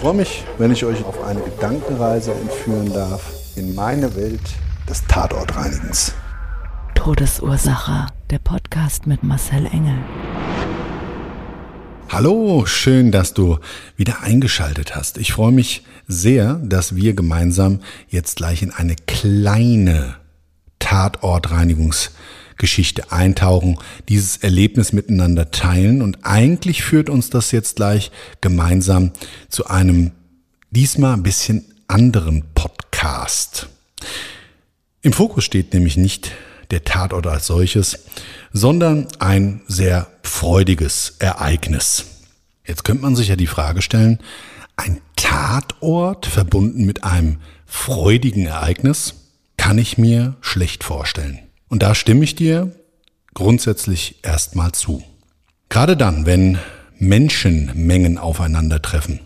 Ich freue mich, wenn ich euch auf eine Gedankenreise entführen darf in meine Welt des Tatortreinigens. Todesursache. Der Podcast mit Marcel Engel. Hallo, schön, dass du wieder eingeschaltet hast. Ich freue mich sehr, dass wir gemeinsam jetzt gleich in eine kleine Tatortreinigungsgeschichte eintauchen, dieses Erlebnis miteinander teilen und eigentlich führt uns das jetzt gleich gemeinsam zu einem diesmal ein bisschen anderen Podcast. Im Fokus steht nämlich nicht der Tatort als solches, sondern ein sehr freudiges Ereignis. Jetzt könnte man sich ja die Frage stellen, ein Tatort verbunden mit einem freudigen Ereignis kann ich mir schlecht vorstellen. Und da stimme ich dir grundsätzlich erstmal zu. Gerade dann, wenn Menschenmengen aufeinandertreffen,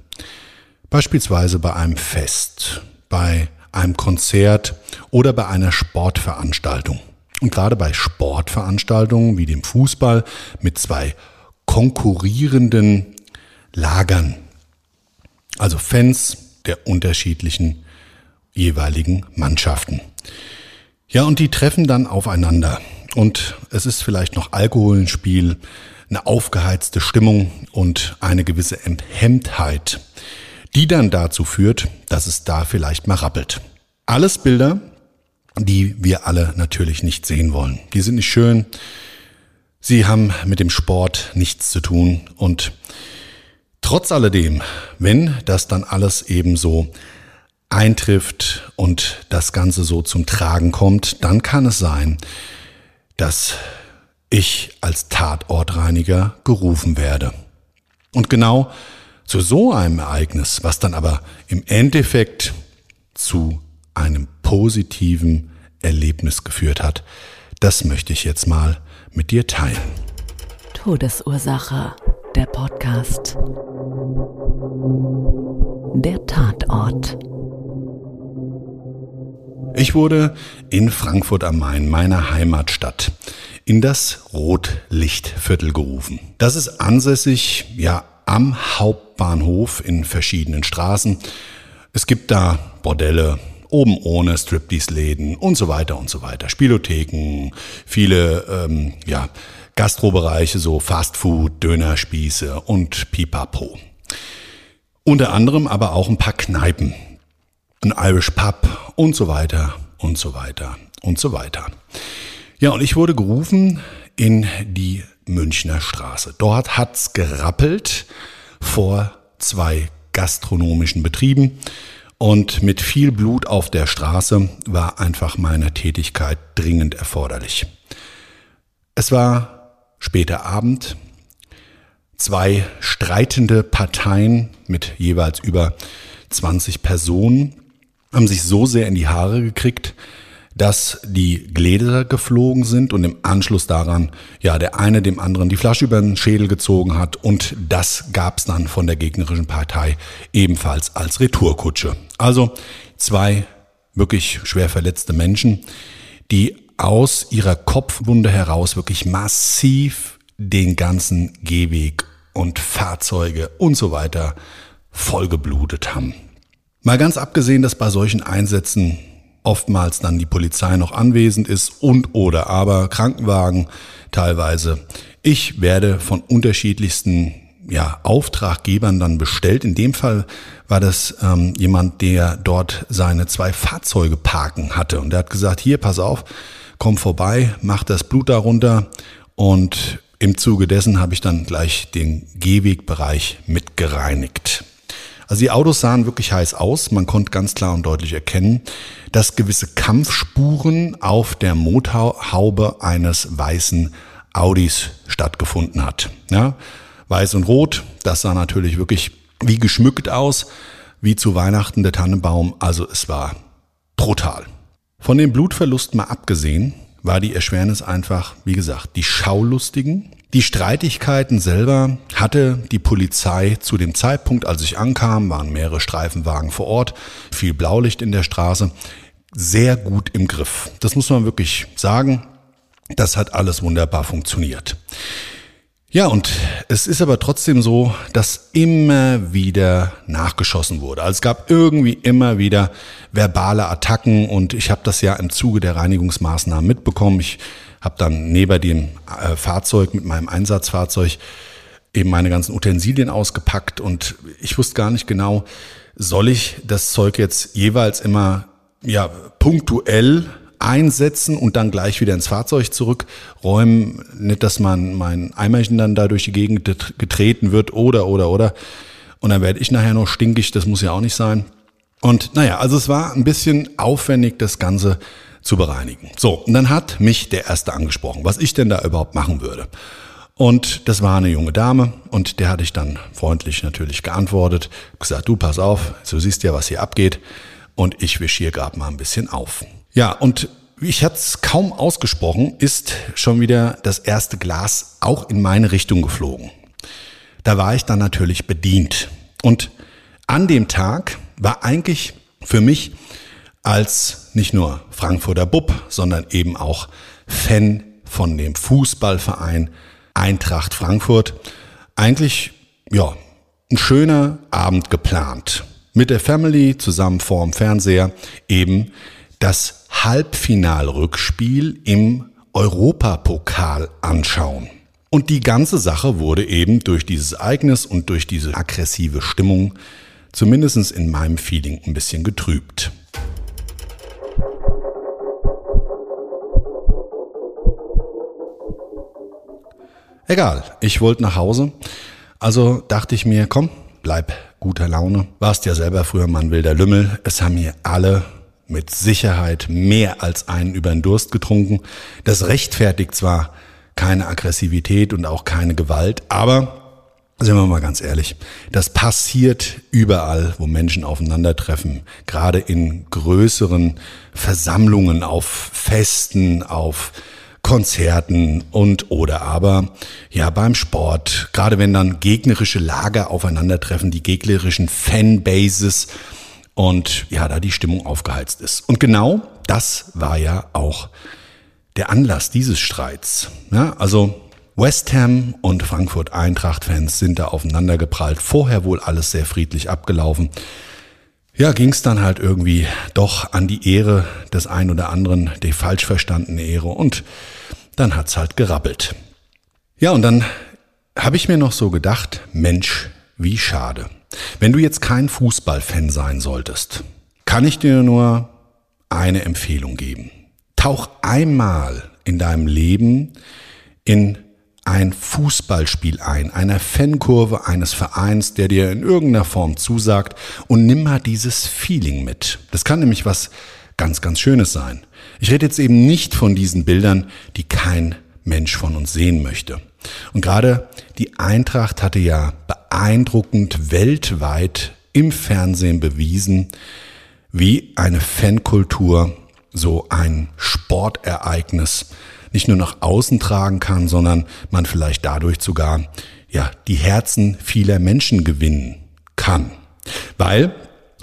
beispielsweise bei einem Fest, bei einem Konzert oder bei einer Sportveranstaltung, und gerade bei Sportveranstaltungen wie dem Fußball mit zwei konkurrierenden Lagern, also Fans der unterschiedlichen jeweiligen Mannschaften. Ja, und die treffen dann aufeinander. Und es ist vielleicht noch Alkohol im Spiel, eine aufgeheizte Stimmung und eine gewisse Enthemmtheit, die dann dazu führt, dass es da vielleicht mal rappelt. Alles Bilder, die wir alle natürlich nicht sehen wollen. Die sind nicht schön. Sie haben mit dem Sport nichts zu tun. Und trotz alledem, wenn das dann alles eben so eintrifft und das Ganze so zum Tragen kommt, dann kann es sein, dass ich als Tatortreiniger gerufen werde. Und genau zu so einem Ereignis, was dann aber im Endeffekt zu einem positiven Erlebnis geführt hat, das möchte ich jetzt mal mit dir teilen. Todesursache, der Podcast. Der Tatort. Ich wurde in Frankfurt am Main, meiner Heimatstadt, in das Rotlichtviertel gerufen. Das ist ansässig, ja, am Hauptbahnhof in verschiedenen Straßen. Es gibt da Bordelle, oben ohne Striptease-Läden und so weiter und so weiter. Spielotheken, viele ähm, ja, Gastrobereiche, so Fastfood, Dönerspieße und Pipapo. Unter anderem aber auch ein paar Kneipen, ein Irish Pub und so weiter und so weiter und so weiter. Ja, und ich wurde gerufen in die Münchner Straße. Dort hat's gerappelt vor zwei gastronomischen Betrieben. Und mit viel Blut auf der Straße war einfach meine Tätigkeit dringend erforderlich. Es war später Abend. Zwei streitende Parteien mit jeweils über 20 Personen haben sich so sehr in die Haare gekriegt, dass die Gläser geflogen sind und im Anschluss daran ja der eine dem anderen die Flasche über den Schädel gezogen hat und das gab's dann von der gegnerischen Partei ebenfalls als Retourkutsche. Also zwei wirklich schwer verletzte Menschen, die aus ihrer Kopfwunde heraus wirklich massiv den ganzen Gehweg und Fahrzeuge und so weiter vollgeblutet haben. Mal ganz abgesehen, dass bei solchen Einsätzen oftmals dann die Polizei noch anwesend ist und oder aber Krankenwagen teilweise. Ich werde von unterschiedlichsten ja, Auftraggebern dann bestellt. In dem Fall war das ähm, jemand, der dort seine zwei Fahrzeuge parken hatte. Und der hat gesagt, hier, pass auf, komm vorbei, mach das Blut darunter. Und im Zuge dessen habe ich dann gleich den Gehwegbereich mitgereinigt. Also die Autos sahen wirklich heiß aus. Man konnte ganz klar und deutlich erkennen, dass gewisse Kampfspuren auf der Motorhaube eines weißen Audis stattgefunden hat. Ja, weiß und rot, das sah natürlich wirklich wie geschmückt aus, wie zu Weihnachten der Tannenbaum. Also es war brutal. Von dem Blutverlust mal abgesehen, war die Erschwernis einfach, wie gesagt, die Schaulustigen. Die Streitigkeiten selber hatte die Polizei zu dem Zeitpunkt, als ich ankam, waren mehrere Streifenwagen vor Ort, viel Blaulicht in der Straße, sehr gut im Griff. Das muss man wirklich sagen. Das hat alles wunderbar funktioniert. Ja, und es ist aber trotzdem so, dass immer wieder nachgeschossen wurde. Also es gab irgendwie immer wieder verbale Attacken und ich habe das ja im Zuge der Reinigungsmaßnahmen mitbekommen. Ich habe dann neben dem äh, Fahrzeug mit meinem Einsatzfahrzeug eben meine ganzen Utensilien ausgepackt und ich wusste gar nicht genau, soll ich das Zeug jetzt jeweils immer ja punktuell einsetzen und dann gleich wieder ins Fahrzeug zurückräumen. Nicht, dass man mein Eimerchen dann da durch die Gegend getreten wird oder, oder, oder. Und dann werde ich nachher noch stinkig, das muss ja auch nicht sein. Und naja, also es war ein bisschen aufwendig, das Ganze zu bereinigen. So, und dann hat mich der Erste angesprochen, was ich denn da überhaupt machen würde. Und das war eine junge Dame und der hatte ich dann freundlich natürlich geantwortet, gesagt, du pass auf, du siehst ja, was hier abgeht und ich wische hier gerade mal ein bisschen auf. Ja, und ich hatte es kaum ausgesprochen, ist schon wieder das erste Glas auch in meine Richtung geflogen. Da war ich dann natürlich bedient. Und an dem Tag war eigentlich für mich als nicht nur Frankfurter Bub, sondern eben auch Fan von dem Fußballverein Eintracht Frankfurt eigentlich ja ein schöner Abend geplant mit der Family zusammen vorm Fernseher eben das Halbfinalrückspiel im Europapokal anschauen. Und die ganze Sache wurde eben durch dieses Ereignis und durch diese aggressive Stimmung, zumindest in meinem Feeling, ein bisschen getrübt. Egal, ich wollte nach Hause. Also dachte ich mir, komm, bleib guter Laune. Warst ja selber früher mal ein wilder Lümmel. Es haben hier alle mit Sicherheit mehr als einen über den Durst getrunken. Das rechtfertigt zwar keine Aggressivität und auch keine Gewalt, aber sind wir mal ganz ehrlich, das passiert überall, wo Menschen aufeinandertreffen, gerade in größeren Versammlungen, auf Festen, auf Konzerten und oder aber ja beim Sport, gerade wenn dann gegnerische Lager aufeinandertreffen, die gegnerischen Fanbases und ja, da die Stimmung aufgeheizt ist. Und genau das war ja auch der Anlass dieses Streits. Ja, also West Ham und Frankfurt Eintracht-Fans sind da aufeinander geprallt. Vorher wohl alles sehr friedlich abgelaufen. Ja, ging es dann halt irgendwie doch an die Ehre des einen oder anderen, die falsch verstandene Ehre. Und dann hat's halt gerabbelt. Ja, und dann habe ich mir noch so gedacht, Mensch, wie schade. Wenn du jetzt kein Fußballfan sein solltest, kann ich dir nur eine Empfehlung geben. Tauch einmal in deinem Leben in ein Fußballspiel ein, einer Fankurve eines Vereins, der dir in irgendeiner Form zusagt und nimm mal dieses Feeling mit. Das kann nämlich was ganz, ganz Schönes sein. Ich rede jetzt eben nicht von diesen Bildern, die kein Mensch von uns sehen möchte. Und gerade die Eintracht hatte ja beeindruckend weltweit im Fernsehen bewiesen, wie eine Fankultur so ein Sportereignis nicht nur nach außen tragen kann, sondern man vielleicht dadurch sogar ja die Herzen vieler Menschen gewinnen kann. Weil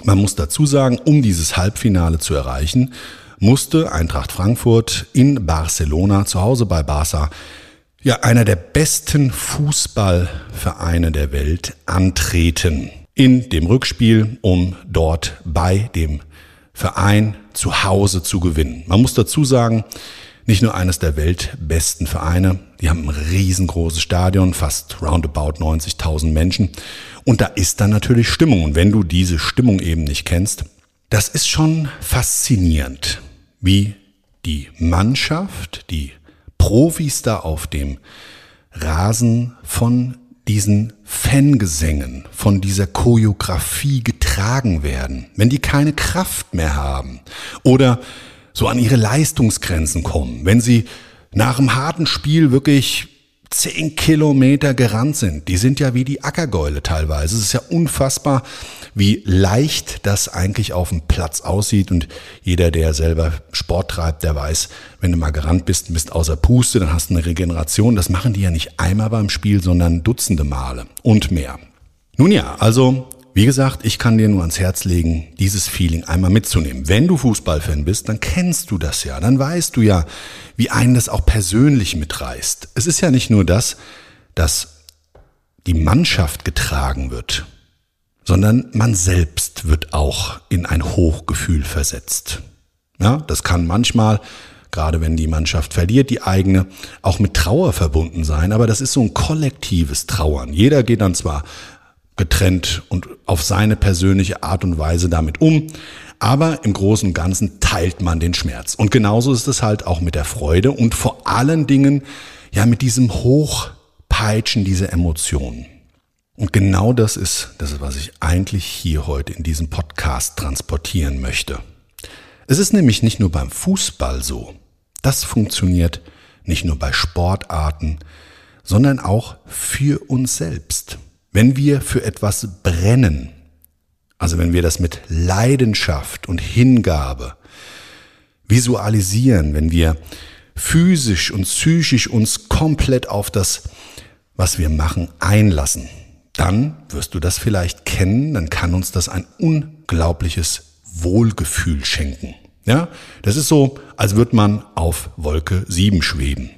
man muss dazu sagen, um dieses Halbfinale zu erreichen, musste Eintracht Frankfurt in Barcelona zu Hause bei Barca ja einer der besten Fußballvereine der Welt antreten in dem Rückspiel, um dort bei dem Verein zu Hause zu gewinnen. Man muss dazu sagen, nicht nur eines der weltbesten Vereine, die haben ein riesengroßes Stadion, fast roundabout 90.000 Menschen. Und da ist dann natürlich Stimmung. Und wenn du diese Stimmung eben nicht kennst, das ist schon faszinierend, wie die Mannschaft, die Profis da auf dem Rasen von diesen Fangesängen, von dieser Choreografie getragen werden, wenn die keine Kraft mehr haben oder so an ihre Leistungsgrenzen kommen, wenn sie nach einem harten Spiel wirklich zehn Kilometer gerannt sind. Die sind ja wie die Ackergäule teilweise. Es ist ja unfassbar, wie leicht das eigentlich auf dem Platz aussieht. Und jeder, der selber Sport treibt, der weiß, wenn du mal gerannt bist, bist außer Puste, dann hast du eine Regeneration. Das machen die ja nicht einmal beim Spiel, sondern dutzende Male und mehr. Nun ja, also wie gesagt, ich kann dir nur ans Herz legen, dieses Feeling einmal mitzunehmen. Wenn du Fußballfan bist, dann kennst du das ja, dann weißt du ja, wie einen das auch persönlich mitreißt. Es ist ja nicht nur das, dass die Mannschaft getragen wird, sondern man selbst wird auch in ein Hochgefühl versetzt. Ja, das kann manchmal, gerade wenn die Mannschaft verliert, die eigene, auch mit Trauer verbunden sein, aber das ist so ein kollektives Trauern. Jeder geht dann zwar getrennt und auf seine persönliche Art und Weise damit um. Aber im Großen und Ganzen teilt man den Schmerz. Und genauso ist es halt auch mit der Freude und vor allen Dingen ja mit diesem Hochpeitschen dieser Emotionen. Und genau das ist das, was ich eigentlich hier heute in diesem Podcast transportieren möchte. Es ist nämlich nicht nur beim Fußball so. Das funktioniert nicht nur bei Sportarten, sondern auch für uns selbst. Wenn wir für etwas brennen, also wenn wir das mit Leidenschaft und Hingabe visualisieren, wenn wir physisch und psychisch uns komplett auf das, was wir machen, einlassen, dann wirst du das vielleicht kennen, dann kann uns das ein unglaubliches Wohlgefühl schenken. Ja, das ist so, als würde man auf Wolke 7 schweben.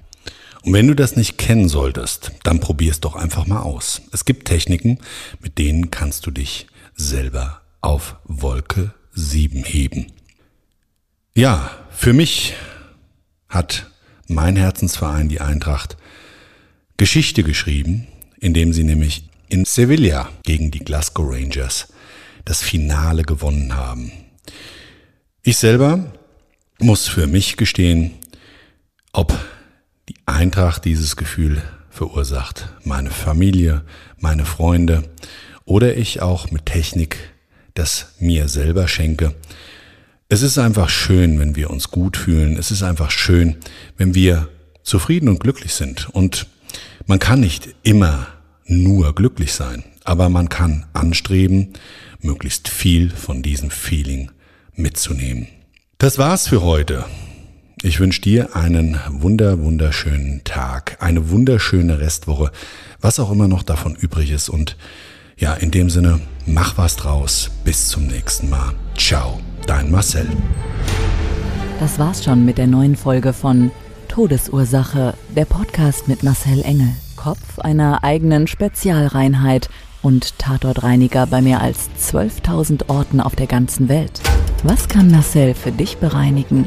Und wenn du das nicht kennen solltest, dann probier es doch einfach mal aus. Es gibt Techniken, mit denen kannst du dich selber auf Wolke 7 heben. Ja, für mich hat mein Herzensverein, die Eintracht, Geschichte geschrieben, indem sie nämlich in Sevilla gegen die Glasgow Rangers das Finale gewonnen haben. Ich selber muss für mich gestehen, ob die Eintracht dieses Gefühl verursacht. Meine Familie, meine Freunde oder ich auch mit Technik das mir selber schenke. Es ist einfach schön, wenn wir uns gut fühlen. Es ist einfach schön, wenn wir zufrieden und glücklich sind. Und man kann nicht immer nur glücklich sein, aber man kann anstreben, möglichst viel von diesem Feeling mitzunehmen. Das war's für heute. Ich wünsche dir einen wunder, wunderschönen Tag, eine wunderschöne Restwoche, was auch immer noch davon übrig ist. Und ja, in dem Sinne, mach was draus. Bis zum nächsten Mal. Ciao, dein Marcel. Das war's schon mit der neuen Folge von Todesursache, der Podcast mit Marcel Engel. Kopf einer eigenen Spezialreinheit und Tatortreiniger bei mehr als 12.000 Orten auf der ganzen Welt. Was kann Marcel für dich bereinigen?